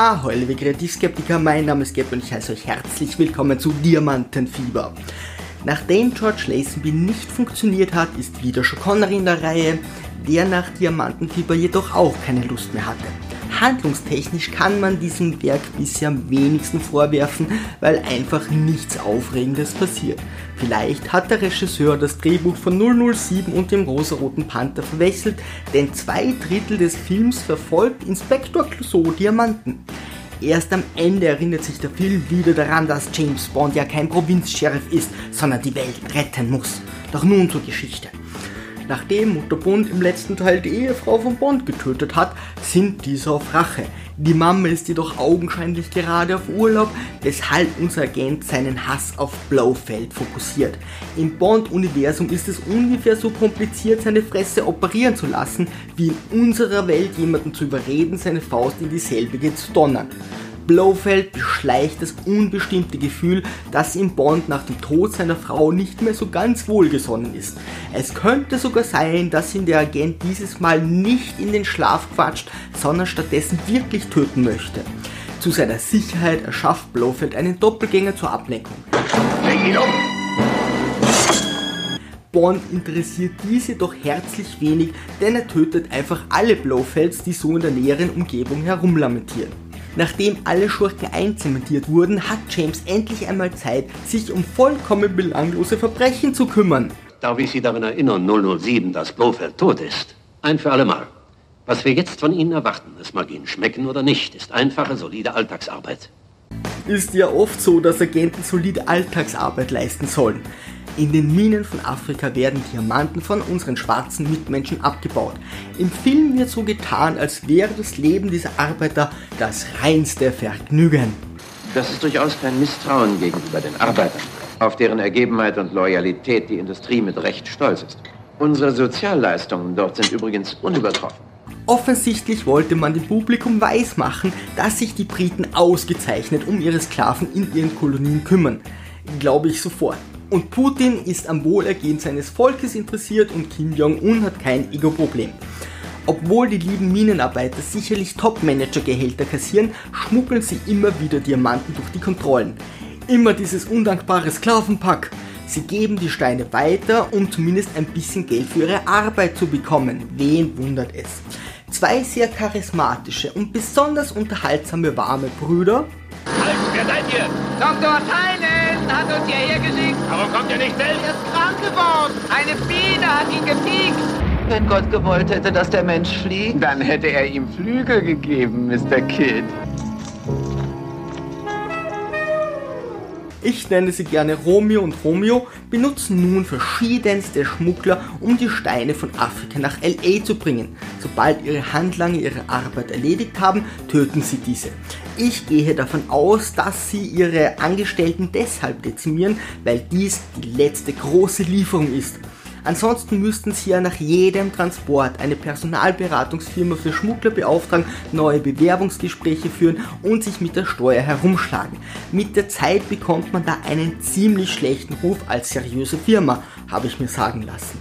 Ahoi, liebe Kreativskeptiker, mein Name ist Geb und ich heiße euch herzlich willkommen zu Diamantenfieber. Nachdem George Lazenby nicht funktioniert hat, ist wieder Sean Connery in der Reihe, der nach Diamantenfieber jedoch auch keine Lust mehr hatte. Handlungstechnisch kann man diesem Werk bisher am wenigsten vorwerfen, weil einfach nichts Aufregendes passiert. Vielleicht hat der Regisseur das Drehbuch von 007 und dem rosaroten Panther verwechselt, denn zwei Drittel des Films verfolgt Inspektor Clouseau Diamanten. Erst am Ende erinnert sich der Film wieder daran, dass James Bond ja kein Provinzsheriff ist, sondern die Welt retten muss. Doch nun zur Geschichte. Nachdem Mutter Bond im letzten Teil die Ehefrau von Bond getötet hat, sind diese auf Rache. Die Mama ist jedoch augenscheinlich gerade auf Urlaub, weshalb unser Agent seinen Hass auf Blofeld fokussiert. Im Bond-Universum ist es ungefähr so kompliziert, seine Fresse operieren zu lassen, wie in unserer Welt jemanden zu überreden, seine Faust in dieselbige zu donnern. Blofeld beschleicht das unbestimmte Gefühl, dass ihm Bond nach dem Tod seiner Frau nicht mehr so ganz wohlgesonnen ist. Es könnte sogar sein, dass ihn der Agent dieses Mal nicht in den Schlaf quatscht, sondern stattdessen wirklich töten möchte. Zu seiner Sicherheit erschafft Blofeld einen Doppelgänger zur Ablenkung. Bond interessiert diese doch herzlich wenig, denn er tötet einfach alle Blofelds, die so in der näheren Umgebung herumlamentieren. Nachdem alle Schurken einzementiert wurden, hat James endlich einmal Zeit, sich um vollkommen belanglose Verbrechen zu kümmern. Darf ich Sie daran erinnern, 007, dass Blofeld tot ist? Ein für allemal. Was wir jetzt von Ihnen erwarten, es mag Ihnen schmecken oder nicht, ist einfache, solide Alltagsarbeit. Ist ja oft so, dass Agenten solide Alltagsarbeit leisten sollen. In den Minen von Afrika werden Diamanten von unseren schwarzen Mitmenschen abgebaut. Im Film wird so getan, als wäre das Leben dieser Arbeiter das reinste Vergnügen. Das ist durchaus kein Misstrauen gegenüber den Arbeitern, auf deren Ergebenheit und Loyalität die Industrie mit Recht stolz ist. Unsere Sozialleistungen dort sind übrigens unübertroffen. Offensichtlich wollte man dem Publikum weismachen, dass sich die Briten ausgezeichnet um ihre Sklaven in ihren Kolonien kümmern. Glaube ich sofort. Und Putin ist am Wohlergehen seines Volkes interessiert und Kim Jong-un hat kein Ego-Problem. Obwohl die lieben Minenarbeiter sicherlich Top-Manager-Gehälter kassieren, schmuggeln sie immer wieder Diamanten durch die Kontrollen. Immer dieses undankbare Sklavenpack. Sie geben die Steine weiter, um zumindest ein bisschen Geld für ihre Arbeit zu bekommen. Wen wundert es? Zwei sehr charismatische und besonders unterhaltsame warme Brüder. Halt, wer seid ihr? Dr. Tynan hat uns hierher geschickt. Warum kommt ihr nicht selbst? Er ist krank geworden. Eine Biene hat ihn gepiekt. Wenn Gott gewollt hätte, dass der Mensch fliegt, Dann hätte er ihm Flügel gegeben, Mr. Kidd. Ich nenne sie gerne Romeo und Romeo, benutzen nun verschiedenste Schmuggler, um die Steine von Afrika nach LA zu bringen. Sobald ihre Handlanger ihre Arbeit erledigt haben, töten sie diese. Ich gehe davon aus, dass sie ihre Angestellten deshalb dezimieren, weil dies die letzte große Lieferung ist. Ansonsten müssten sie ja nach jedem Transport eine Personalberatungsfirma für Schmuggler beauftragen, neue Bewerbungsgespräche führen und sich mit der Steuer herumschlagen. Mit der Zeit bekommt man da einen ziemlich schlechten Ruf als seriöse Firma, habe ich mir sagen lassen.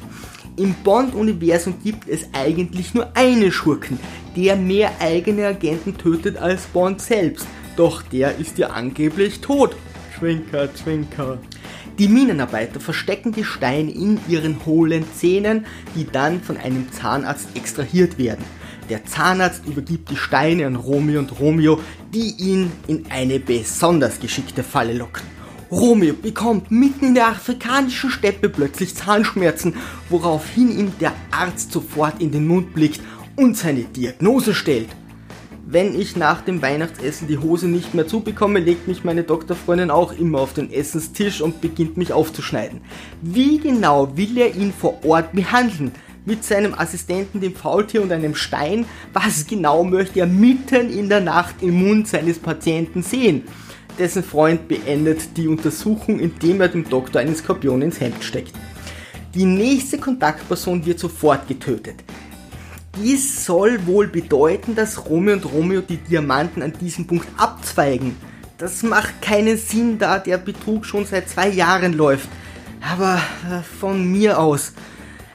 Im Bond-Universum gibt es eigentlich nur einen Schurken, der mehr eigene Agenten tötet als Bond selbst. Doch der ist ja angeblich tot. Zwinker, zwinker. Die Minenarbeiter verstecken die Steine in ihren hohlen Zähnen, die dann von einem Zahnarzt extrahiert werden. Der Zahnarzt übergibt die Steine an Romeo und Romeo, die ihn in eine besonders geschickte Falle locken. Romeo bekommt mitten in der afrikanischen Steppe plötzlich Zahnschmerzen, woraufhin ihm der Arzt sofort in den Mund blickt und seine Diagnose stellt. Wenn ich nach dem Weihnachtsessen die Hose nicht mehr zubekomme, legt mich meine Doktorfreundin auch immer auf den Essenstisch und beginnt mich aufzuschneiden. Wie genau will er ihn vor Ort behandeln? Mit seinem Assistenten, dem Faultier und einem Stein? Was genau möchte er mitten in der Nacht im Mund seines Patienten sehen? Dessen Freund beendet die Untersuchung, indem er dem Doktor einen Skorpion ins Hemd steckt. Die nächste Kontaktperson wird sofort getötet. Dies soll wohl bedeuten, dass Romeo und Romeo die Diamanten an diesem Punkt abzweigen. Das macht keinen Sinn, da der Betrug schon seit zwei Jahren läuft. Aber äh, von mir aus.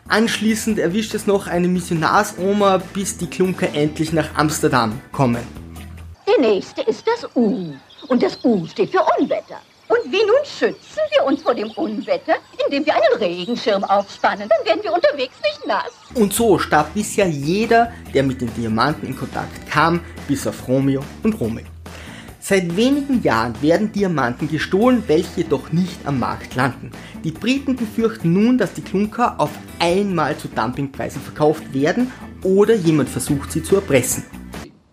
Anschließend erwischt es noch eine Missionarsoma, bis die Klunker endlich nach Amsterdam kommen. Der nächste ist das U. Und das U steht für Unwetter. Wie nun schützen wir uns vor dem Unwetter? Indem wir einen Regenschirm aufspannen. Dann werden wir unterwegs nicht nass. Und so starb bisher jeder, der mit den Diamanten in Kontakt kam, bis auf Romeo und Romeo. Seit wenigen Jahren werden Diamanten gestohlen, welche jedoch nicht am Markt landen. Die Briten befürchten nun, dass die Klunker auf einmal zu Dumpingpreisen verkauft werden oder jemand versucht sie zu erpressen.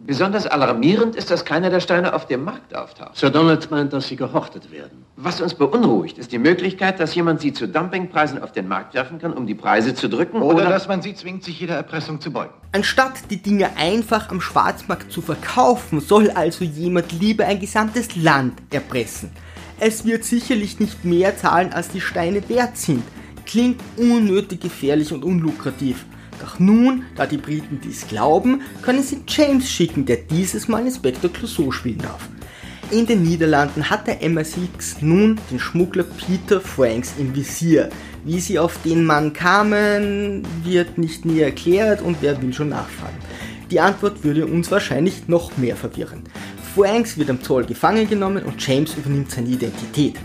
Besonders alarmierend ist, dass keiner der Steine auf dem Markt auftaucht. Sir Donald meint, dass sie gehortet werden. Was uns beunruhigt, ist die Möglichkeit, dass jemand sie zu Dumpingpreisen auf den Markt werfen kann, um die Preise zu drücken Oder, oder, dass man sie zwingt, sich jeder Erpressung zu beugen. Anstatt die Dinge einfach am Schwarzmarkt zu verkaufen, soll also jemand lieber ein gesamtes Land erpressen. Es wird sicherlich nicht mehr zahlen, als die Steine wert sind. Klingt unnötig gefährlich und unlukrativ. Doch nun, da die Briten dies glauben, können sie James schicken, der dieses Mal Inspector Clouseau spielen darf. In den Niederlanden hat der MI6 nun den Schmuggler Peter Franks im Visier. Wie sie auf den Mann kamen, wird nicht näher erklärt und wer will schon nachfragen. Die Antwort würde uns wahrscheinlich noch mehr verwirren. Franks wird am Zoll gefangen genommen und James übernimmt seine Identität.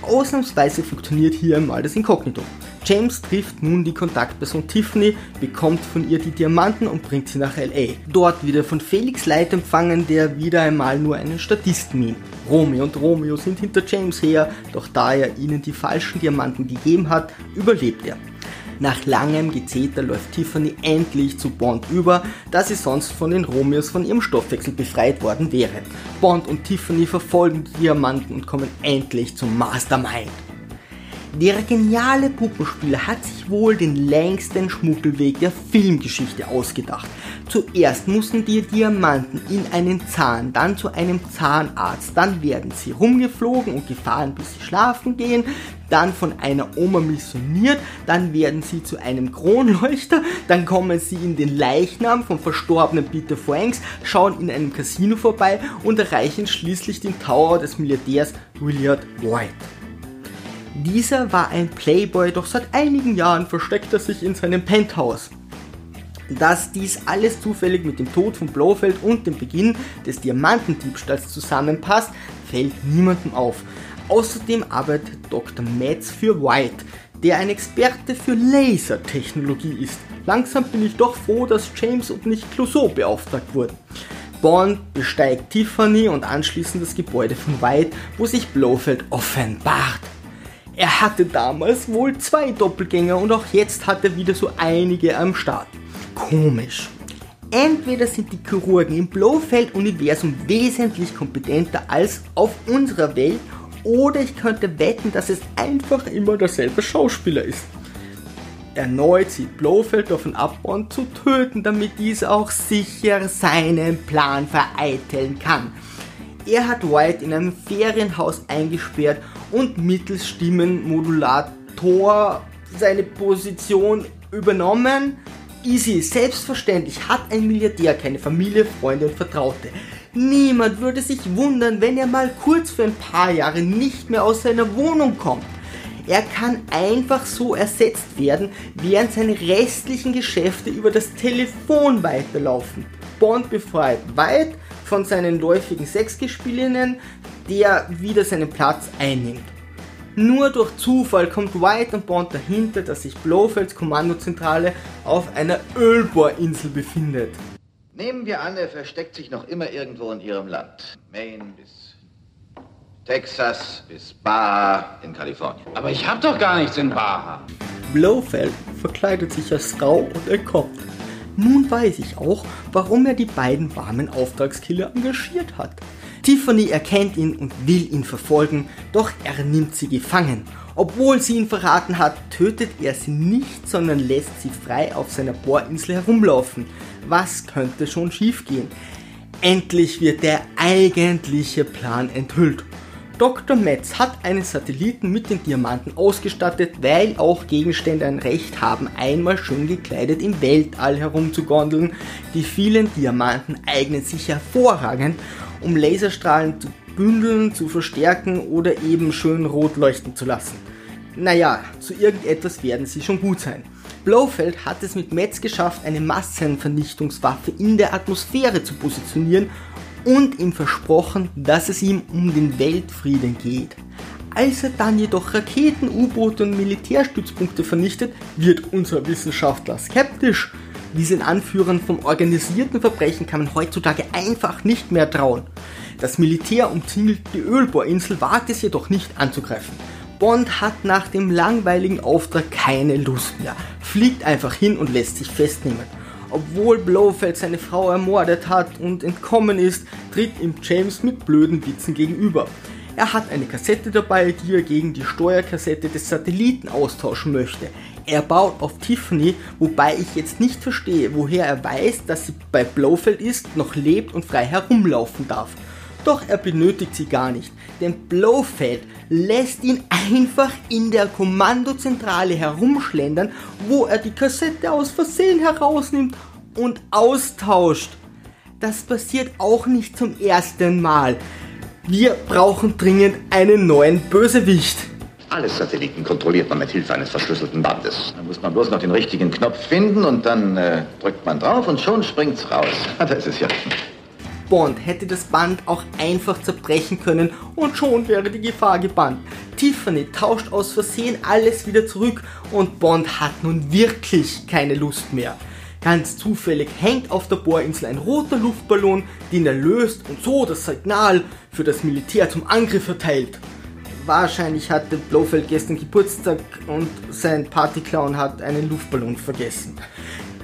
Ausnahmsweise funktioniert hier einmal das Inkognito. James trifft nun die Kontaktperson Tiffany, bekommt von ihr die Diamanten und bringt sie nach LA. Dort wird er von Felix Light empfangen, der wieder einmal nur einen Statisten mient. Romeo und Romeo sind hinter James her, doch da er ihnen die falschen Diamanten gegeben hat, überlebt er. Nach langem Gezeter läuft Tiffany endlich zu Bond über, da sie sonst von den Romeos von ihrem Stoffwechsel befreit worden wäre. Bond und Tiffany verfolgen die Diamanten und kommen endlich zum Mastermind. Der geniale Puppenspieler hat sich wohl den längsten Schmuggelweg der Filmgeschichte ausgedacht. Zuerst mussten die Diamanten in einen Zahn, dann zu einem Zahnarzt, dann werden sie rumgeflogen und gefahren, bis sie schlafen gehen, dann von einer Oma missioniert, dann werden sie zu einem Kronleuchter, dann kommen sie in den Leichnam vom verstorbenen Peter Franks, schauen in einem Casino vorbei und erreichen schließlich den Tower des Milliardärs Willard White. Dieser war ein Playboy, doch seit einigen Jahren versteckt er sich in seinem Penthouse. Dass dies alles zufällig mit dem Tod von Blofeld und dem Beginn des Diamantendiebstahls zusammenpasst, fällt niemandem auf. Außerdem arbeitet Dr. Metz für White, der ein Experte für Lasertechnologie ist. Langsam bin ich doch froh, dass James und nicht Clouseau beauftragt wurden. Bond besteigt Tiffany und anschließend das Gebäude von White, wo sich Blofeld offenbart. Er hatte damals wohl zwei Doppelgänger und auch jetzt hat er wieder so einige am Start. Komisch. Entweder sind die Chirurgen im Blofeld-Universum wesentlich kompetenter als auf unserer Welt oder ich könnte wetten, dass es einfach immer derselbe Schauspieler ist. Erneut sieht Blofeld davon ab, Bond zu töten, damit dieser auch sicher seinen Plan vereiteln kann. Er hat White in einem Ferienhaus eingesperrt und mittels Stimmenmodulator seine Position übernommen. Easy, selbstverständlich hat ein Milliardär keine Familie, Freunde und Vertraute. Niemand würde sich wundern, wenn er mal kurz für ein paar Jahre nicht mehr aus seiner Wohnung kommt. Er kann einfach so ersetzt werden, während seine restlichen Geschäfte über das Telefon weiterlaufen. Bond befreit White von seinen läufigen Sexgespielinnen, der wieder seinen Platz einnimmt. Nur durch Zufall kommt White und Bond dahinter, dass sich Blofelds Kommandozentrale auf einer Ölbohrinsel befindet. Nehmen wir an, er versteckt sich noch immer irgendwo in Ihrem Land. Maine bis Texas bis Baja in Kalifornien. Aber ich hab doch gar nichts in Baja. Blofeld verkleidet sich als Frau und entkommt. Nun weiß ich auch, warum er die beiden warmen Auftragskiller engagiert hat. Tiffany erkennt ihn und will ihn verfolgen, doch er nimmt sie gefangen. Obwohl sie ihn verraten hat, tötet er sie nicht, sondern lässt sie frei auf seiner Bohrinsel herumlaufen. Was könnte schon schiefgehen? Endlich wird der eigentliche Plan enthüllt. Dr. Metz hat einen Satelliten mit den Diamanten ausgestattet, weil auch Gegenstände ein Recht haben, einmal schön gekleidet im Weltall herumzugondeln. Die vielen Diamanten eignen sich hervorragend, um Laserstrahlen zu bündeln, zu verstärken oder eben schön rot leuchten zu lassen. Naja, zu irgendetwas werden sie schon gut sein. Blofeld hat es mit Metz geschafft, eine Massenvernichtungswaffe in der Atmosphäre zu positionieren und ihm versprochen, dass es ihm um den Weltfrieden geht. Als er dann jedoch Raketen, U-Boote und Militärstützpunkte vernichtet, wird unser Wissenschaftler skeptisch. Diesen Anführern vom organisierten Verbrechen kann man heutzutage einfach nicht mehr trauen. Das Militär umzingelt die Ölbohrinsel, wagt es jedoch nicht anzugreifen. Bond hat nach dem langweiligen Auftrag keine Lust mehr, fliegt einfach hin und lässt sich festnehmen. Obwohl Blofeld seine Frau ermordet hat und entkommen ist, tritt ihm James mit blöden Witzen gegenüber. Er hat eine Kassette dabei, die er gegen die Steuerkassette des Satelliten austauschen möchte. Er baut auf Tiffany, wobei ich jetzt nicht verstehe, woher er weiß, dass sie bei Blofeld ist, noch lebt und frei herumlaufen darf. Doch er benötigt sie gar nicht, denn Blofeld lässt ihn einfach in der Kommandozentrale herumschlendern, wo er die Kassette aus Versehen herausnimmt und austauscht. Das passiert auch nicht zum ersten Mal. Wir brauchen dringend einen neuen Bösewicht. Alle Satelliten kontrolliert man mit Hilfe eines verschlüsselten Bandes. Da muss man bloß noch den richtigen Knopf finden und dann äh, drückt man drauf und schon springt's raus. Ah, da ist es ja. Bond hätte das Band auch einfach zerbrechen können und schon wäre die Gefahr gebannt. Tiffany tauscht aus Versehen alles wieder zurück und Bond hat nun wirklich keine Lust mehr. Ganz zufällig hängt auf der Bohrinsel ein roter Luftballon, den er löst und so das Signal für das Militär zum Angriff verteilt. Wahrscheinlich hatte Blofeld gestern Geburtstag und sein Partyclown hat einen Luftballon vergessen.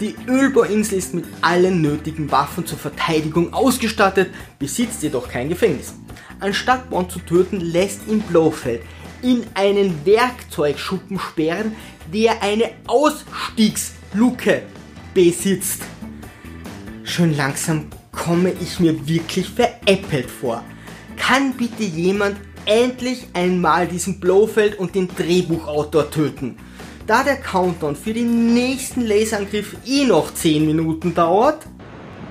Die Ölbohrinsel ist mit allen nötigen Waffen zur Verteidigung ausgestattet, besitzt jedoch kein Gefängnis. Anstatt Bond zu töten, lässt ihn Blofeld in einen Werkzeugschuppen sperren, der eine Ausstiegsluke besitzt. Schön langsam komme ich mir wirklich veräppelt vor. Kann bitte jemand endlich einmal diesen Blofeld und den Drehbuchautor töten? Da der Countdown für den nächsten Laserangriff eh noch 10 Minuten dauert,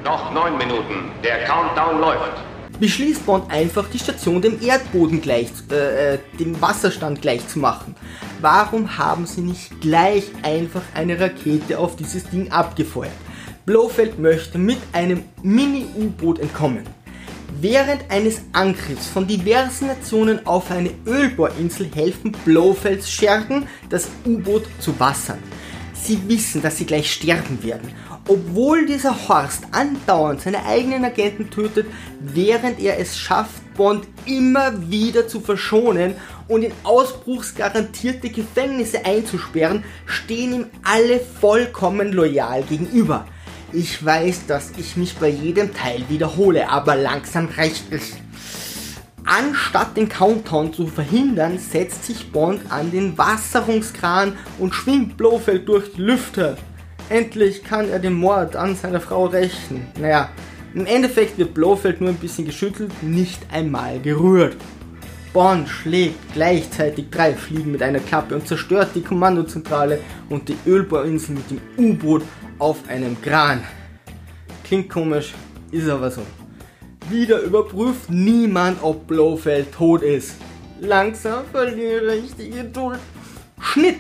Noch neun Minuten. Der Countdown läuft. beschließt Bond einfach die Station dem Erdboden gleich, äh, äh, dem Wasserstand gleich zu machen. Warum haben sie nicht gleich einfach eine Rakete auf dieses Ding abgefeuert? Blofeld möchte mit einem Mini-U-Boot entkommen. Während eines Angriffs von diversen Nationen auf eine Ölbohrinsel helfen Blofelds Schergen, das U-Boot zu wassern. Sie wissen, dass sie gleich sterben werden. Obwohl dieser Horst andauernd seine eigenen Agenten tötet, während er es schafft, Bond immer wieder zu verschonen und in ausbruchsgarantierte Gefängnisse einzusperren, stehen ihm alle vollkommen loyal gegenüber. Ich weiß, dass ich mich bei jedem Teil wiederhole, aber langsam reicht es. Anstatt den Countdown zu verhindern, setzt sich Bond an den Wasserungskran und schwingt Blofeld durch die Lüfte. Endlich kann er den Mord an seiner Frau rächen. Naja, im Endeffekt wird Blofeld nur ein bisschen geschüttelt, nicht einmal gerührt. Bond schlägt gleichzeitig drei Fliegen mit einer Klappe und zerstört die Kommandozentrale und die Ölbohrinsel mit dem U-Boot auf einem Kran. Klingt komisch, ist aber so. Wieder überprüft niemand, ob Blofeld tot ist. Langsam verliere ich die Geduld. Schnitt!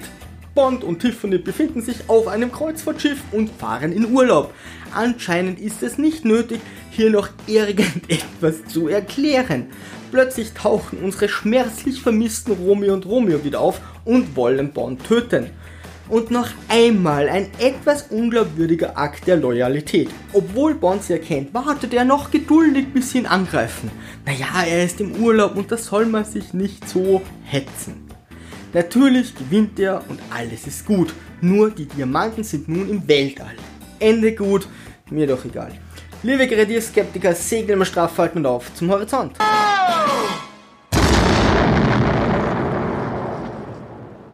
Bond und Tiffany befinden sich auf einem Kreuzfahrtschiff und fahren in Urlaub. Anscheinend ist es nicht nötig, hier noch irgendetwas zu erklären. Plötzlich tauchen unsere schmerzlich vermissten Romeo und Romeo wieder auf und wollen Bond töten. Und noch einmal ein etwas unglaubwürdiger Akt der Loyalität. Obwohl Bond sie erkennt, wartet er noch geduldig, bis sie ihn angreifen. Naja, er ist im Urlaub und da soll man sich nicht so hetzen. Natürlich gewinnt er und alles ist gut. Nur die Diamanten sind nun im Weltall. Ende gut, mir doch egal. Liebe Grenadier-Skeptiker, segeln wir straff und auf zum Horizont.